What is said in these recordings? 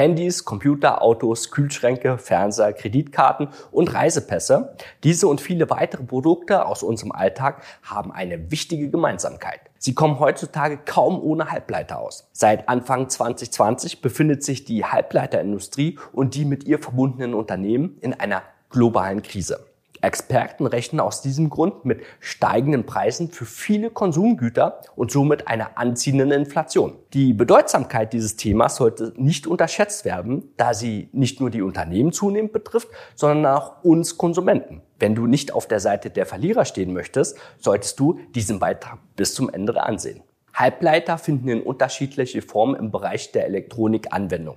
Handys, Computer, Autos, Kühlschränke, Fernseher, Kreditkarten und Reisepässe. Diese und viele weitere Produkte aus unserem Alltag haben eine wichtige Gemeinsamkeit. Sie kommen heutzutage kaum ohne Halbleiter aus. Seit Anfang 2020 befindet sich die Halbleiterindustrie und die mit ihr verbundenen Unternehmen in einer globalen Krise. Experten rechnen aus diesem Grund mit steigenden Preisen für viele Konsumgüter und somit einer anziehenden Inflation. Die Bedeutsamkeit dieses Themas sollte nicht unterschätzt werden, da sie nicht nur die Unternehmen zunehmend betrifft, sondern auch uns Konsumenten. Wenn du nicht auf der Seite der Verlierer stehen möchtest, solltest du diesen Beitrag bis zum Ende ansehen. Halbleiter finden in unterschiedliche Formen im Bereich der Elektronik Anwendung.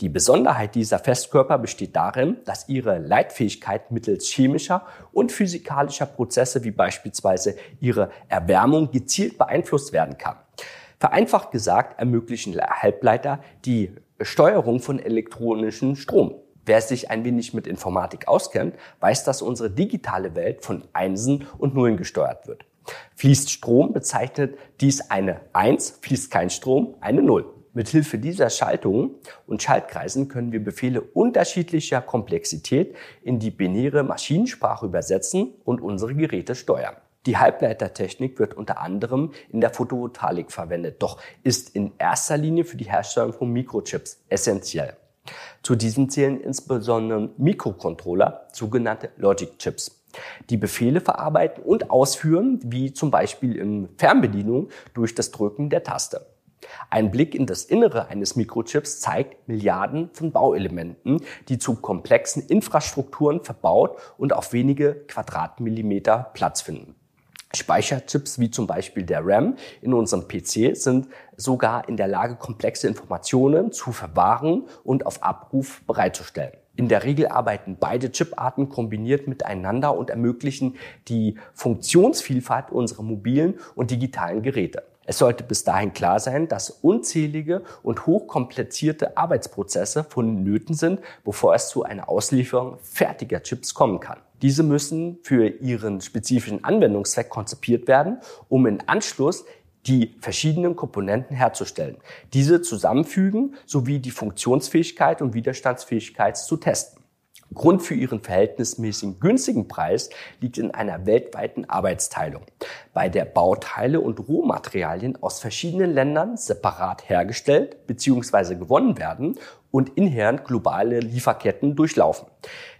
Die Besonderheit dieser Festkörper besteht darin, dass ihre Leitfähigkeit mittels chemischer und physikalischer Prozesse wie beispielsweise ihre Erwärmung gezielt beeinflusst werden kann. Vereinfacht gesagt ermöglichen Halbleiter die Steuerung von elektronischen Strom. Wer sich ein wenig mit Informatik auskennt, weiß, dass unsere digitale Welt von Einsen und Nullen gesteuert wird. Fließt Strom, bezeichnet dies eine 1, fließt kein Strom, eine 0. Mithilfe dieser Schaltungen und Schaltkreisen können wir Befehle unterschiedlicher Komplexität in die binäre Maschinensprache übersetzen und unsere Geräte steuern. Die Halbleitertechnik wird unter anderem in der Photovoltaik verwendet, doch ist in erster Linie für die Herstellung von Mikrochips essentiell. Zu diesen zählen insbesondere Mikrocontroller, sogenannte Logic Chips die Befehle verarbeiten und ausführen, wie zum Beispiel in Fernbedienung durch das Drücken der Taste. Ein Blick in das Innere eines Mikrochips zeigt Milliarden von Bauelementen, die zu komplexen Infrastrukturen verbaut und auf wenige Quadratmillimeter Platz finden. Speicherchips wie zum Beispiel der RAM in unserem PC sind sogar in der Lage, komplexe Informationen zu verwahren und auf Abruf bereitzustellen. In der Regel arbeiten beide Chiparten kombiniert miteinander und ermöglichen die Funktionsvielfalt unserer mobilen und digitalen Geräte. Es sollte bis dahin klar sein, dass unzählige und hochkomplizierte Arbeitsprozesse vonnöten sind, bevor es zu einer Auslieferung fertiger Chips kommen kann. Diese müssen für ihren spezifischen Anwendungszweck konzipiert werden, um in Anschluss die verschiedenen Komponenten herzustellen, diese zusammenfügen sowie die Funktionsfähigkeit und Widerstandsfähigkeit zu testen. Grund für ihren verhältnismäßig günstigen Preis liegt in einer weltweiten Arbeitsteilung, bei der Bauteile und Rohmaterialien aus verschiedenen Ländern separat hergestellt bzw. gewonnen werden und inhärent globale Lieferketten durchlaufen.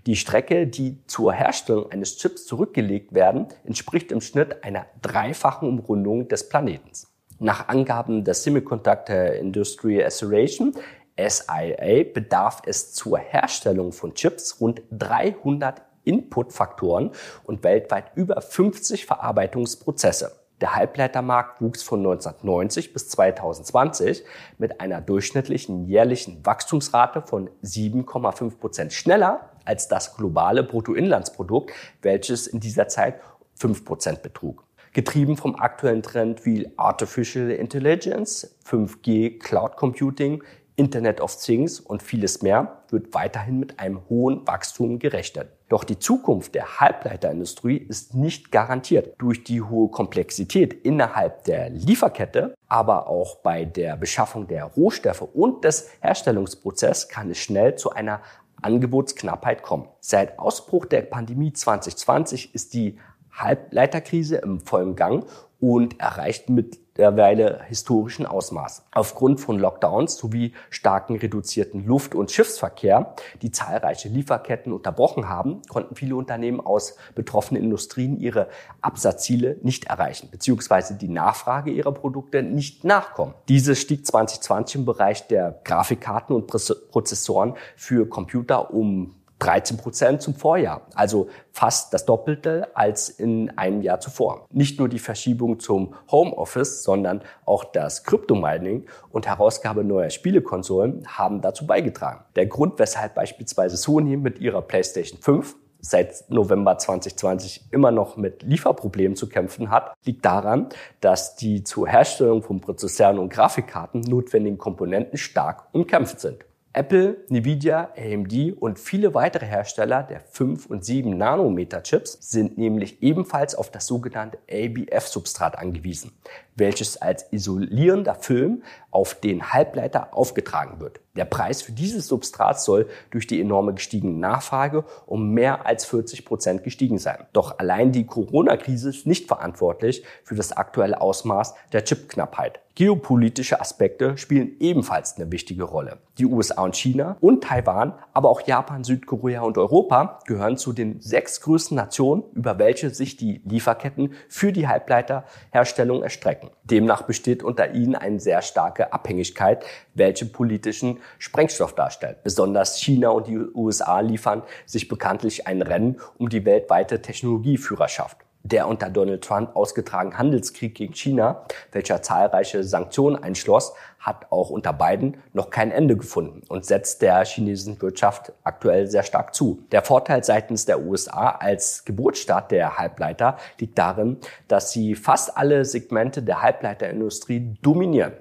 Die Strecke, die zur Herstellung eines Chips zurückgelegt werden, entspricht im Schnitt einer dreifachen Umrundung des Planeten. Nach Angaben der Semiconductor Industry Association SIA bedarf es zur Herstellung von Chips rund 300 Inputfaktoren und weltweit über 50 Verarbeitungsprozesse. Der Halbleitermarkt wuchs von 1990 bis 2020 mit einer durchschnittlichen jährlichen Wachstumsrate von 7,5 Prozent schneller als das globale Bruttoinlandsprodukt, welches in dieser Zeit 5 Prozent betrug. Getrieben vom aktuellen Trend wie Artificial Intelligence, 5G, Cloud Computing, Internet of Things und vieles mehr wird weiterhin mit einem hohen Wachstum gerechnet. Doch die Zukunft der Halbleiterindustrie ist nicht garantiert. Durch die hohe Komplexität innerhalb der Lieferkette, aber auch bei der Beschaffung der Rohstoffe und des Herstellungsprozesses kann es schnell zu einer Angebotsknappheit kommen. Seit Ausbruch der Pandemie 2020 ist die Halbleiterkrise im vollen Gang und erreicht mittlerweile historischen Ausmaß. Aufgrund von Lockdowns sowie starken reduzierten Luft- und Schiffsverkehr, die zahlreiche Lieferketten unterbrochen haben, konnten viele Unternehmen aus betroffenen Industrien ihre Absatzziele nicht erreichen, beziehungsweise die Nachfrage ihrer Produkte nicht nachkommen. Diese stieg 2020 im Bereich der Grafikkarten und Prozessoren für Computer um 13 Prozent zum Vorjahr, also fast das Doppelte als in einem Jahr zuvor. Nicht nur die Verschiebung zum Homeoffice, sondern auch das Kryptomining und Herausgabe neuer Spielekonsolen haben dazu beigetragen. Der Grund, weshalb beispielsweise Sony mit ihrer PlayStation 5 seit November 2020 immer noch mit Lieferproblemen zu kämpfen hat, liegt daran, dass die zur Herstellung von Prozessoren und Grafikkarten notwendigen Komponenten stark umkämpft sind. Apple, Nvidia, AMD und viele weitere Hersteller der 5 und 7 Nanometer Chips sind nämlich ebenfalls auf das sogenannte ABF-Substrat angewiesen, welches als isolierender Film auf den Halbleiter aufgetragen wird. Der Preis für dieses Substrat soll durch die enorme gestiegene Nachfrage um mehr als 40 Prozent gestiegen sein. Doch allein die Corona-Krise ist nicht verantwortlich für das aktuelle Ausmaß der Chipknappheit. Geopolitische Aspekte spielen ebenfalls eine wichtige Rolle. Die USA und China und Taiwan, aber auch Japan, Südkorea und Europa gehören zu den sechs größten Nationen, über welche sich die Lieferketten für die Halbleiterherstellung erstrecken. Demnach besteht unter ihnen eine sehr starke Abhängigkeit, welche politischen Sprengstoff darstellt. Besonders China und die USA liefern sich bekanntlich ein Rennen um die weltweite Technologieführerschaft der unter Donald Trump ausgetragene Handelskrieg gegen China, welcher zahlreiche Sanktionen einschloss, hat auch unter Biden noch kein Ende gefunden und setzt der chinesischen Wirtschaft aktuell sehr stark zu. Der Vorteil seitens der USA als Geburtsstaat der Halbleiter liegt darin, dass sie fast alle Segmente der Halbleiterindustrie dominieren.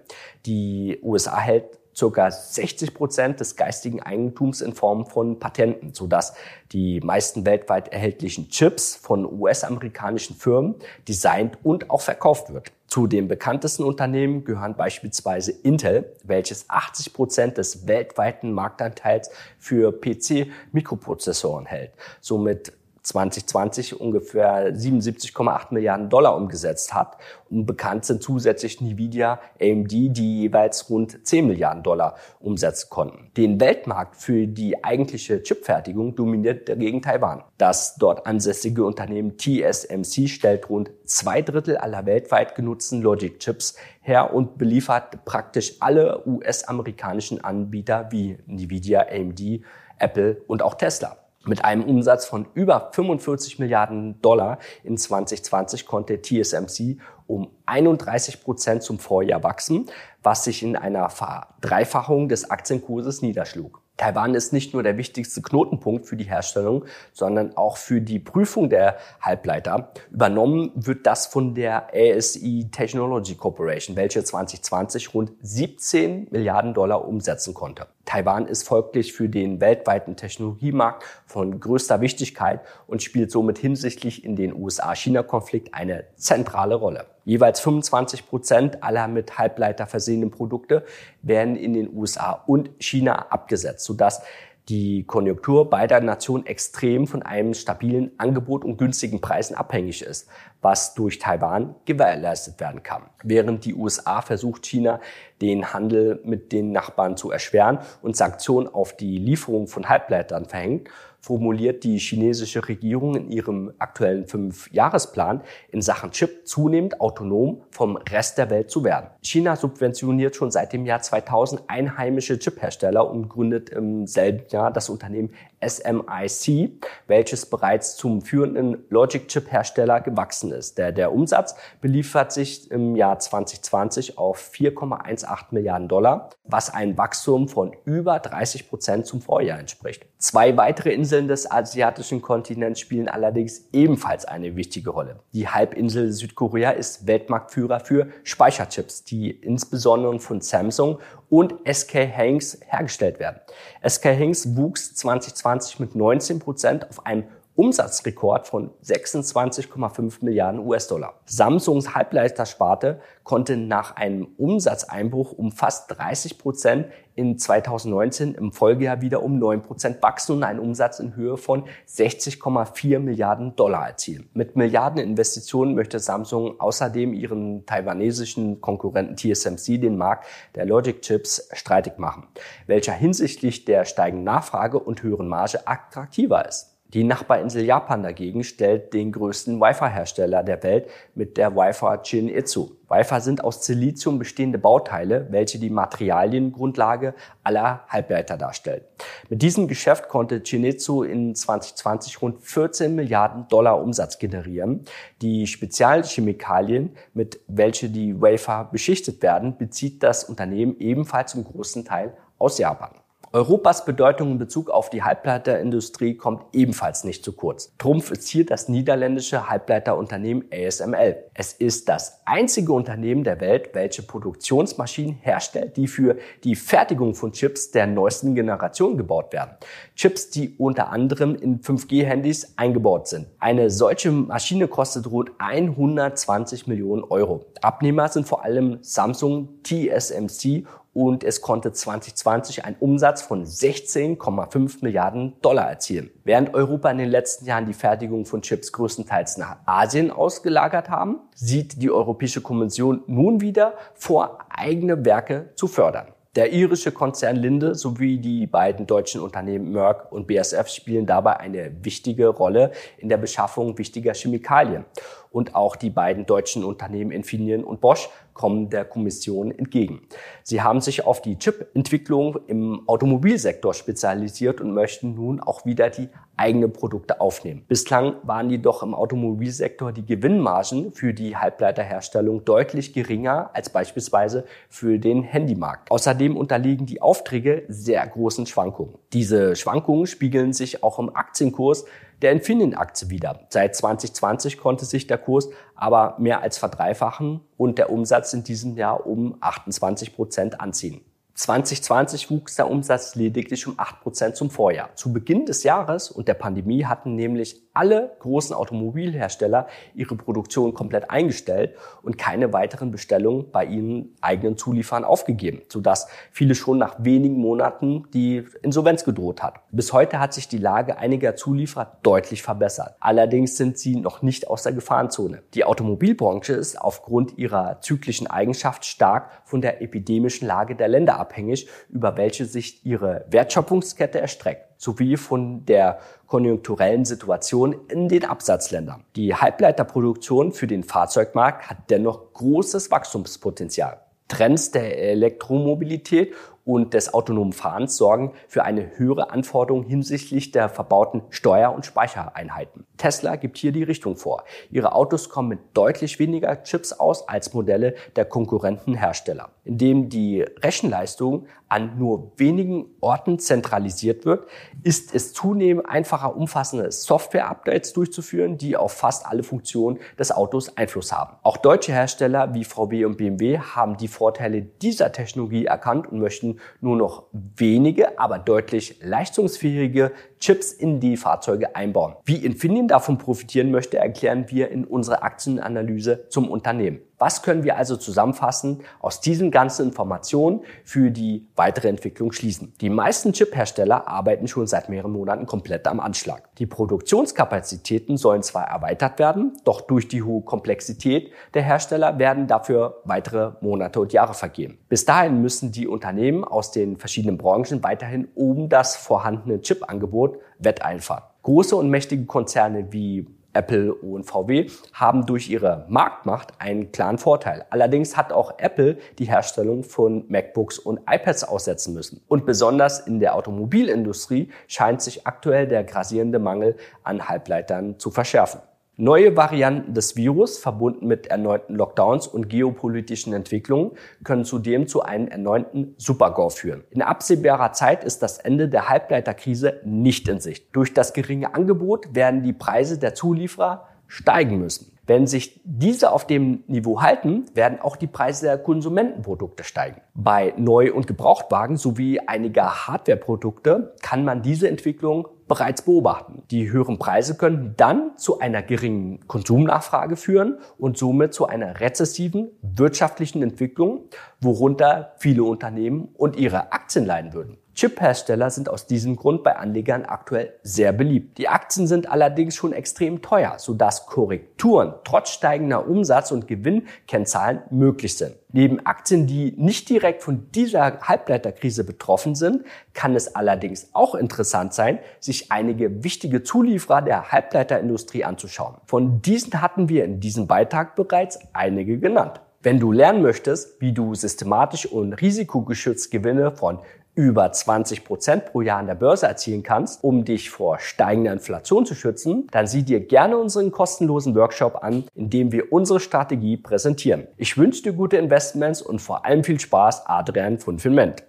Die USA hält circa 60 Prozent des geistigen Eigentums in Form von Patenten, sodass die meisten weltweit erhältlichen Chips von US-amerikanischen Firmen designt und auch verkauft wird. Zu den bekanntesten Unternehmen gehören beispielsweise Intel, welches 80 Prozent des weltweiten Marktanteils für PC-Mikroprozessoren hält. Somit 2020 ungefähr 77,8 Milliarden Dollar umgesetzt hat. Und bekannt sind zusätzlich Nvidia, AMD, die jeweils rund 10 Milliarden Dollar umsetzen konnten. Den Weltmarkt für die eigentliche Chipfertigung dominiert dagegen Taiwan. Das dort ansässige Unternehmen TSMC stellt rund zwei Drittel aller weltweit genutzten Logic-Chips her und beliefert praktisch alle US-amerikanischen Anbieter wie Nvidia, AMD, Apple und auch Tesla. Mit einem Umsatz von über 45 Milliarden Dollar in 2020 konnte TSMC um 31 Prozent zum Vorjahr wachsen, was sich in einer Verdreifachung des Aktienkurses niederschlug. Taiwan ist nicht nur der wichtigste Knotenpunkt für die Herstellung, sondern auch für die Prüfung der Halbleiter. Übernommen wird das von der ASE Technology Corporation, welche 2020 rund 17 Milliarden Dollar umsetzen konnte. Taiwan ist folglich für den weltweiten Technologiemarkt von größter Wichtigkeit und spielt somit hinsichtlich in den USA-China-Konflikt eine zentrale Rolle. Jeweils 25 Prozent aller mit Halbleiter versehenen Produkte werden in den USA und China abgesetzt, sodass die Konjunktur beider Nationen extrem von einem stabilen Angebot und günstigen Preisen abhängig ist, was durch Taiwan gewährleistet werden kann. Während die USA versucht, China den Handel mit den Nachbarn zu erschweren und Sanktionen auf die Lieferung von Halbleitern verhängt, formuliert die chinesische Regierung in ihrem aktuellen Fünfjahresplan in Sachen Chip zunehmend autonom vom Rest der Welt zu werden. China subventioniert schon seit dem Jahr 2000 einheimische Chiphersteller und gründet im selben Jahr das Unternehmen SMIC, welches bereits zum führenden Logic-Chip-Hersteller gewachsen ist. Der, der Umsatz beliefert sich im Jahr 2020 auf 4,18 Milliarden Dollar, was ein Wachstum von über 30 Prozent zum Vorjahr entspricht. Zwei weitere Inseln des asiatischen Kontinents spielen allerdings ebenfalls eine wichtige Rolle. Die Halbinsel Südkorea ist Weltmarktführer für Speicherchips, die insbesondere von Samsung und SK Hynix hergestellt werden. SK Hynix wuchs 2020 mit 19 Prozent auf einen Umsatzrekord von 26,5 Milliarden US-Dollar. Samsungs Halbleitersparte konnte nach einem Umsatzeinbruch um fast 30 Prozent in 2019 im Folgejahr wieder um 9 Prozent wachsen und einen Umsatz in Höhe von 60,4 Milliarden Dollar erzielen. Mit Milliardeninvestitionen möchte Samsung außerdem ihren taiwanesischen Konkurrenten TSMC den Markt der Logic Chips streitig machen, welcher hinsichtlich der steigenden Nachfrage und höheren Marge attraktiver ist. Die Nachbarinsel Japan dagegen stellt den größten Wi-Fi-Hersteller der Welt mit der Wi-Fi Chin-Itzu. Wi-Fi sind aus Silizium bestehende Bauteile, welche die Materialiengrundlage aller Halbleiter darstellt. Mit diesem Geschäft konnte Chinitsu in 2020 rund 14 Milliarden Dollar Umsatz generieren. Die Spezialchemikalien, mit welche die Wafer beschichtet werden, bezieht das Unternehmen ebenfalls zum großen Teil aus Japan. Europas Bedeutung in Bezug auf die Halbleiterindustrie kommt ebenfalls nicht zu kurz. Trumpf ist hier das niederländische Halbleiterunternehmen ASML. Es ist das einzige Unternehmen der Welt, welche Produktionsmaschinen herstellt, die für die Fertigung von Chips der neuesten Generation gebaut werden. Chips, die unter anderem in 5G-Handys eingebaut sind. Eine solche Maschine kostet rund 120 Millionen Euro. Abnehmer sind vor allem Samsung, TSMC und es konnte 2020 einen Umsatz von 16,5 Milliarden Dollar erzielen. Während Europa in den letzten Jahren die Fertigung von Chips größtenteils nach Asien ausgelagert haben, sieht die Europäische Kommission nun wieder vor, eigene Werke zu fördern. Der irische Konzern Linde sowie die beiden deutschen Unternehmen Merck und BASF spielen dabei eine wichtige Rolle in der Beschaffung wichtiger Chemikalien. Und auch die beiden deutschen Unternehmen Infineon und Bosch kommen der Kommission entgegen. Sie haben sich auf die Chip-Entwicklung im Automobilsektor spezialisiert und möchten nun auch wieder die eigene Produkte aufnehmen. Bislang waren jedoch im Automobilsektor die Gewinnmargen für die Halbleiterherstellung deutlich geringer als beispielsweise für den Handymarkt. Außerdem unterliegen die Aufträge sehr großen Schwankungen. Diese Schwankungen spiegeln sich auch im Aktienkurs der Infineon-Aktie wieder. Seit 2020 konnte sich der Kurs aber mehr als verdreifachen und der Umsatz in diesem Jahr um 28 Prozent anziehen. 2020 wuchs der Umsatz lediglich um 8% zum Vorjahr. Zu Beginn des Jahres und der Pandemie hatten nämlich alle großen Automobilhersteller ihre Produktion komplett eingestellt und keine weiteren Bestellungen bei ihren eigenen Zulieferern aufgegeben, sodass viele schon nach wenigen Monaten die Insolvenz gedroht hat. Bis heute hat sich die Lage einiger Zulieferer deutlich verbessert. Allerdings sind sie noch nicht aus der Gefahrenzone. Die Automobilbranche ist aufgrund ihrer zyklischen Eigenschaft stark von der epidemischen Lage der Länder abhängig, über welche sich ihre Wertschöpfungskette erstreckt, sowie von der konjunkturellen Situation in den Absatzländern. Die Halbleiterproduktion für den Fahrzeugmarkt hat dennoch großes Wachstumspotenzial. Trends der Elektromobilität und des autonomen Fahrens sorgen für eine höhere Anforderung hinsichtlich der verbauten Steuer- und Speichereinheiten. Tesla gibt hier die Richtung vor. Ihre Autos kommen mit deutlich weniger Chips aus als Modelle der konkurrenten Hersteller. Indem die Rechenleistung an nur wenigen Orten zentralisiert wird, ist es zunehmend einfacher, umfassende Software-Updates durchzuführen, die auf fast alle Funktionen des Autos Einfluss haben. Auch deutsche Hersteller wie VW und BMW haben die Vorteile dieser Technologie erkannt und möchten nur noch wenige, aber deutlich leistungsfähige Chips in die Fahrzeuge einbauen. Wie Infineon davon profitieren möchte, erklären wir in unserer Aktienanalyse zum Unternehmen. Was können wir also zusammenfassend aus diesen ganzen Informationen für die weitere Entwicklung schließen? Die meisten Chip-Hersteller arbeiten schon seit mehreren Monaten komplett am Anschlag. Die Produktionskapazitäten sollen zwar erweitert werden, doch durch die hohe Komplexität der Hersteller werden dafür weitere Monate und Jahre vergehen. Bis dahin müssen die Unternehmen aus den verschiedenen Branchen weiterhin um das vorhandene Chip-Angebot wetteinfahren. Große und mächtige Konzerne wie Apple und VW haben durch ihre Marktmacht einen klaren Vorteil. Allerdings hat auch Apple die Herstellung von MacBooks und iPads aussetzen müssen. Und besonders in der Automobilindustrie scheint sich aktuell der grassierende Mangel an Halbleitern zu verschärfen. Neue Varianten des Virus, verbunden mit erneuten Lockdowns und geopolitischen Entwicklungen, können zudem zu einem erneuten Supergau führen. In absehbarer Zeit ist das Ende der Halbleiterkrise nicht in Sicht. Durch das geringe Angebot werden die Preise der Zulieferer steigen müssen. Wenn sich diese auf dem Niveau halten, werden auch die Preise der Konsumentenprodukte steigen. Bei Neu- und Gebrauchtwagen sowie einiger Hardwareprodukte kann man diese Entwicklung bereits beobachten. Die höheren Preise können dann zu einer geringen Konsumnachfrage führen und somit zu einer rezessiven wirtschaftlichen Entwicklung, worunter viele Unternehmen und ihre Aktien leiden würden. Chip-Hersteller sind aus diesem Grund bei Anlegern aktuell sehr beliebt. Die Aktien sind allerdings schon extrem teuer, sodass Korrekturen trotz steigender Umsatz- und Gewinnkennzahlen möglich sind. Neben Aktien, die nicht direkt von dieser Halbleiterkrise betroffen sind, kann es allerdings auch interessant sein, sich einige wichtige Zulieferer der Halbleiterindustrie anzuschauen. Von diesen hatten wir in diesem Beitrag bereits einige genannt. Wenn du lernen möchtest, wie du systematisch und risikogeschützt Gewinne von über 20 Prozent pro Jahr an der Börse erzielen kannst, um dich vor steigender Inflation zu schützen, dann sieh dir gerne unseren kostenlosen Workshop an, in dem wir unsere Strategie präsentieren. Ich wünsche dir gute Investments und vor allem viel Spaß, Adrian von Finment.